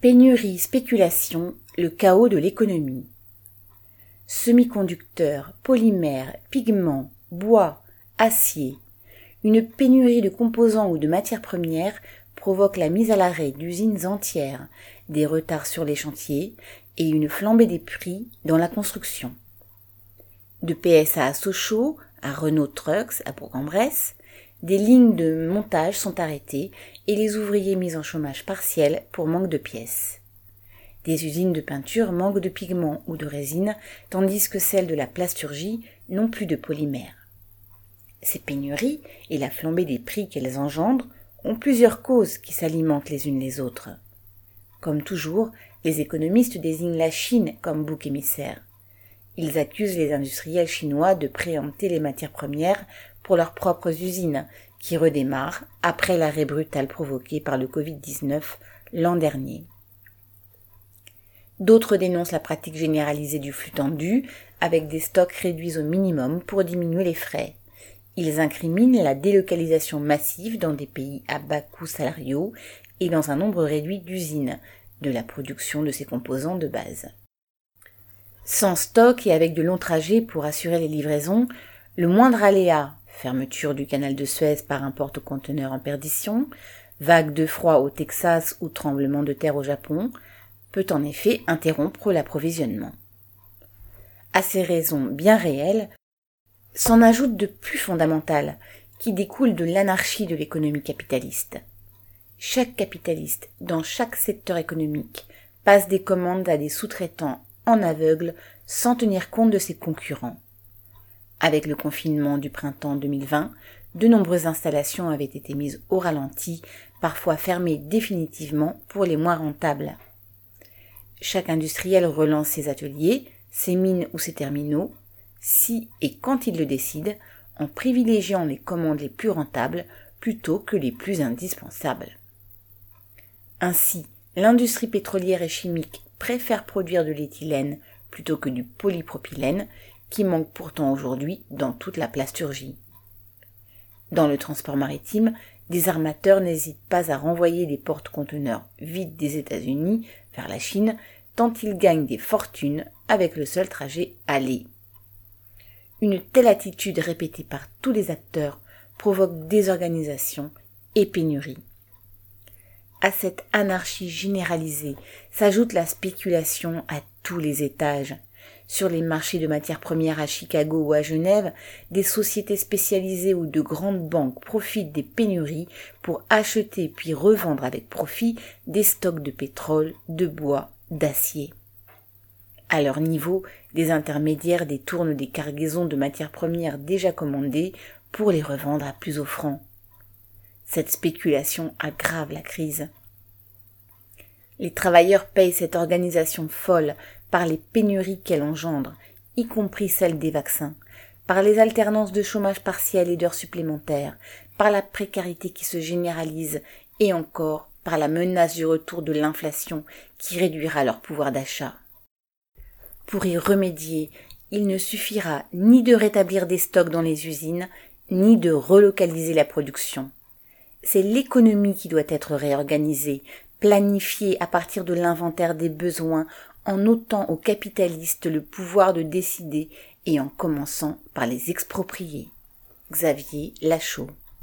Pénurie, spéculation, le chaos de l'économie. Semi-conducteurs, polymères, pigments, bois, acier. Une pénurie de composants ou de matières premières provoque la mise à l'arrêt d'usines entières, des retards sur les chantiers et une flambée des prix dans la construction. De PSA à Sochaux, à Renault Trucks, à Bourg-en-Bresse, des lignes de montage sont arrêtées et les ouvriers mis en chômage partiel pour manque de pièces. Des usines de peinture manquent de pigments ou de résine, tandis que celles de la plasturgie n'ont plus de polymères. Ces pénuries et la flambée des prix qu'elles engendrent ont plusieurs causes qui s'alimentent les unes les autres. Comme toujours, les économistes désignent la Chine comme bouc émissaire. Ils accusent les industriels chinois de préempter les matières premières pour leurs propres usines, qui redémarrent après l'arrêt brutal provoqué par le Covid-19 l'an dernier. D'autres dénoncent la pratique généralisée du flux tendu, avec des stocks réduits au minimum pour diminuer les frais. Ils incriminent la délocalisation massive dans des pays à bas coûts salariaux et dans un nombre réduit d'usines de la production de ces composants de base. Sans stock et avec de longs trajets pour assurer les livraisons, le moindre aléa, fermeture du canal de Suez par un porte-conteneur en perdition, vague de froid au Texas ou tremblement de terre au Japon, peut en effet interrompre l'approvisionnement. À ces raisons bien réelles, s'en ajoute de plus fondamentales, qui découlent de l'anarchie de l'économie capitaliste. Chaque capitaliste, dans chaque secteur économique, passe des commandes à des sous-traitants en aveugle sans tenir compte de ses concurrents. Avec le confinement du printemps 2020, de nombreuses installations avaient été mises au ralenti, parfois fermées définitivement pour les moins rentables. Chaque industriel relance ses ateliers, ses mines ou ses terminaux, si et quand il le décide, en privilégiant les commandes les plus rentables plutôt que les plus indispensables. Ainsi, l'industrie pétrolière et chimique préfère produire de l'éthylène plutôt que du polypropylène, qui manque pourtant aujourd'hui dans toute la plasturgie. Dans le transport maritime, des armateurs n'hésitent pas à renvoyer des porte-conteneurs vides des États-Unis vers la Chine, tant ils gagnent des fortunes avec le seul trajet aller. Une telle attitude répétée par tous les acteurs provoque désorganisation et pénurie. À cette anarchie généralisée s'ajoute la spéculation à tous les étages. Sur les marchés de matières premières à Chicago ou à Genève, des sociétés spécialisées ou de grandes banques profitent des pénuries pour acheter puis revendre avec profit des stocks de pétrole, de bois, d'acier. À leur niveau, des intermédiaires détournent des cargaisons de matières premières déjà commandées pour les revendre à plus offrant. Cette spéculation aggrave la crise. Les travailleurs payent cette organisation folle par les pénuries qu'elle engendre, y compris celles des vaccins, par les alternances de chômage partiel et d'heures supplémentaires, par la précarité qui se généralise et encore par la menace du retour de l'inflation qui réduira leur pouvoir d'achat. Pour y remédier, il ne suffira ni de rétablir des stocks dans les usines, ni de relocaliser la production. C'est l'économie qui doit être réorganisée, planifiée à partir de l'inventaire des besoins, en ôtant aux capitalistes le pouvoir de décider et en commençant par les exproprier. Xavier Lachaud